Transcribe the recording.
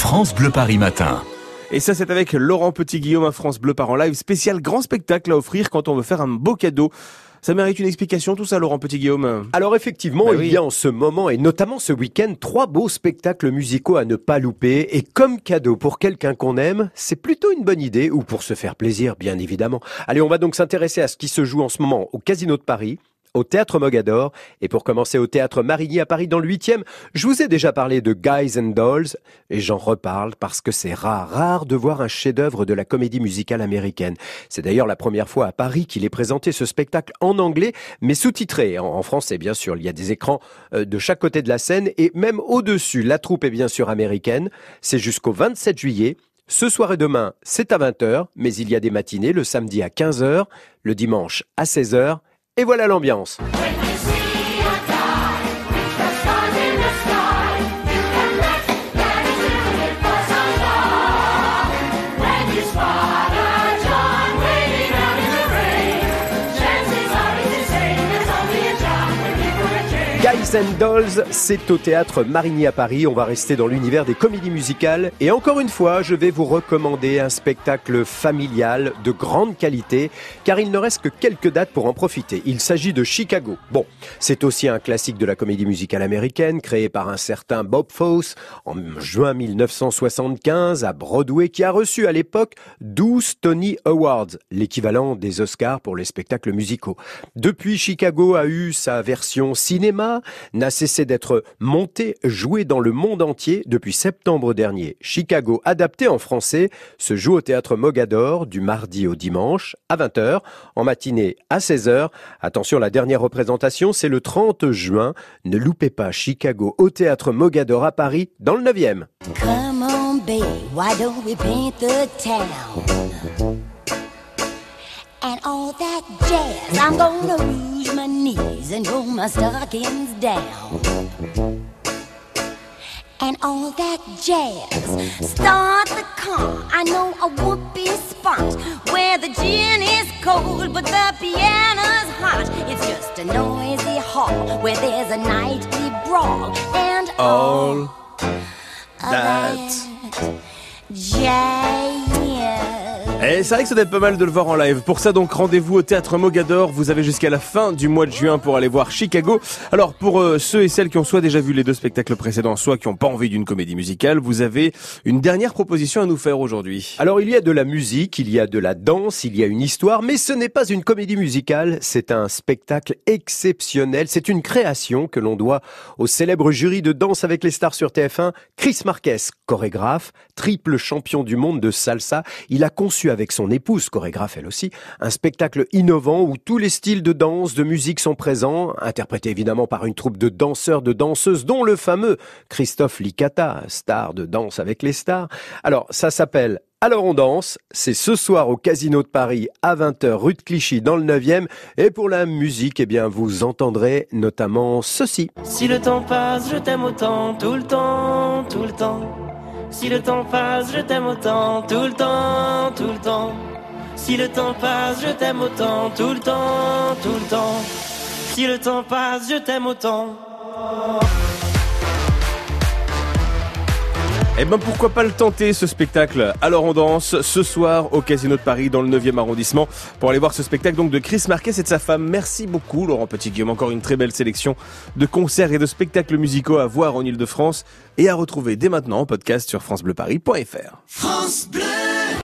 France Bleu Paris Matin. Et ça, c'est avec Laurent Petit-Guillaume à France Bleu Par en live, spécial grand spectacle à offrir quand on veut faire un beau cadeau. Ça mérite une explication tout ça, Laurent Petit-Guillaume Alors effectivement, Ben il oui. y a en ce moment et notamment ce week-end trois beaux spectacles musicaux à ne pas louper et comme cadeau pour quelqu'un qu'on aime, c'est plutôt une bonne idée ou pour se faire plaisir bien évidemment. Allez, on va donc s'intéresser à ce qui se joue en ce moment au Casino de Paris. Au théâtre Mogador et pour commencer au théâtre Marigny à Paris dans le 8e, je vous ai déjà parlé de Guys and Dolls et j'en reparle parce que c'est rare, rare de voir un chef-d'œuvre de la comédie musicale américaine. C'est d'ailleurs la première fois à Paris qu'il est présenté ce spectacle en anglais mais sous-titré en, français bien sûr. Il y a des écrans euh, de chaque côté de la scène et même au-dessus, la troupe est bien sûr américaine. C'est jusqu'au 27 juillet. Ce soir et demain, c'est à 20h, mais il y a des matinées le samedi à 15h, le dimanche à 16h et voilà l'ambiance. Guys and Dolls, c'est au théâtre Marigny à Paris. On va rester dans l'univers des comédies musicales. Et encore une fois, je vais vous recommander un spectacle familial de grande qualité, car il ne reste que quelques dates pour en profiter. Il s'agit de Chicago. Bon, c'est aussi un classique de la comédie musicale américaine, créé par un certain Bob Fosse en juin 1975 à Broadway, qui a reçu à l'époque 12 Tony Awards, l'équivalent des Oscars pour les spectacles musicaux. Depuis, Chicago a eu sa version cinéma, n'a cessé d'être monté, joué dans le monde entier depuis septembre dernier. Chicago, adapté en français, se joue au théâtre Mogador du mardi au dimanche à 20h, en matinée à 16h. Attention, la dernière représentation, c'est le 30 juin. Ne loupez pas Chicago au théâtre Mogador à Paris, dans le 9e. Come on, why don't we paint the town? And all that jazz, I'm gonna rouge my knees and roll my stockings down. And all that jazz, start the car. I know a whoopee spot where the gin is cold, but the piano's hot. It's just a noisy hall where there's a nightly brawl. And All that jazz. Et c'est vrai que ça doit être pas mal de le voir en live. Pour ça donc rendez-vous au théâtre Mogador. Vous avez jusqu'à la fin du mois de juin pour aller voir Chicago. Alors pour euh, ceux et celles qui ont soit déjà vu les deux spectacles précédents, soit qui n'ont pas envie d'une comédie musicale, vous avez une dernière proposition à nous faire aujourd'hui. Alors il y a de la musique, il y a de la danse, il y a une histoire, mais ce n'est pas une comédie musicale, c'est un spectacle exceptionnel, c'est une création que l'on doit au célèbre jury de danse avec les stars sur TF1, Chris Marquez, chorégraphe, triple champion du monde de salsa. Il a conçu avec son épouse, chorégraphe elle aussi, un spectacle innovant où tous les styles de danse, de musique sont présents, interprété évidemment par une troupe de danseurs, de danseuses, dont le fameux Christophe Licata, star de danse avec les stars. Alors, ça s'appelle alors on danse, c'est ce soir au Casino de Paris à 20h rue de Clichy dans le 9e et pour la musique, eh bien vous entendrez notamment ceci. Si le temps passe, je t'aime autant, tout le temps, tout le temps. Si le temps passe, je t'aime autant, tout le temps. Si le temps passe, je t'aime autant, tout le temps, tout le temps. Si le temps passe, je t'aime autant. Eh ben pourquoi pas le tenter ce spectacle? Alors on danse ce soir au Casino de Paris dans le 9e arrondissement pour aller voir ce spectacle donc de Chris Marquez et de sa femme. Merci beaucoup Laurent Petit-Guillaume, encore une très belle sélection de concerts et de spectacles musicaux à voir en Ile-de-France et à retrouver dès maintenant en podcast sur francebleuparis.fr. France Bleu.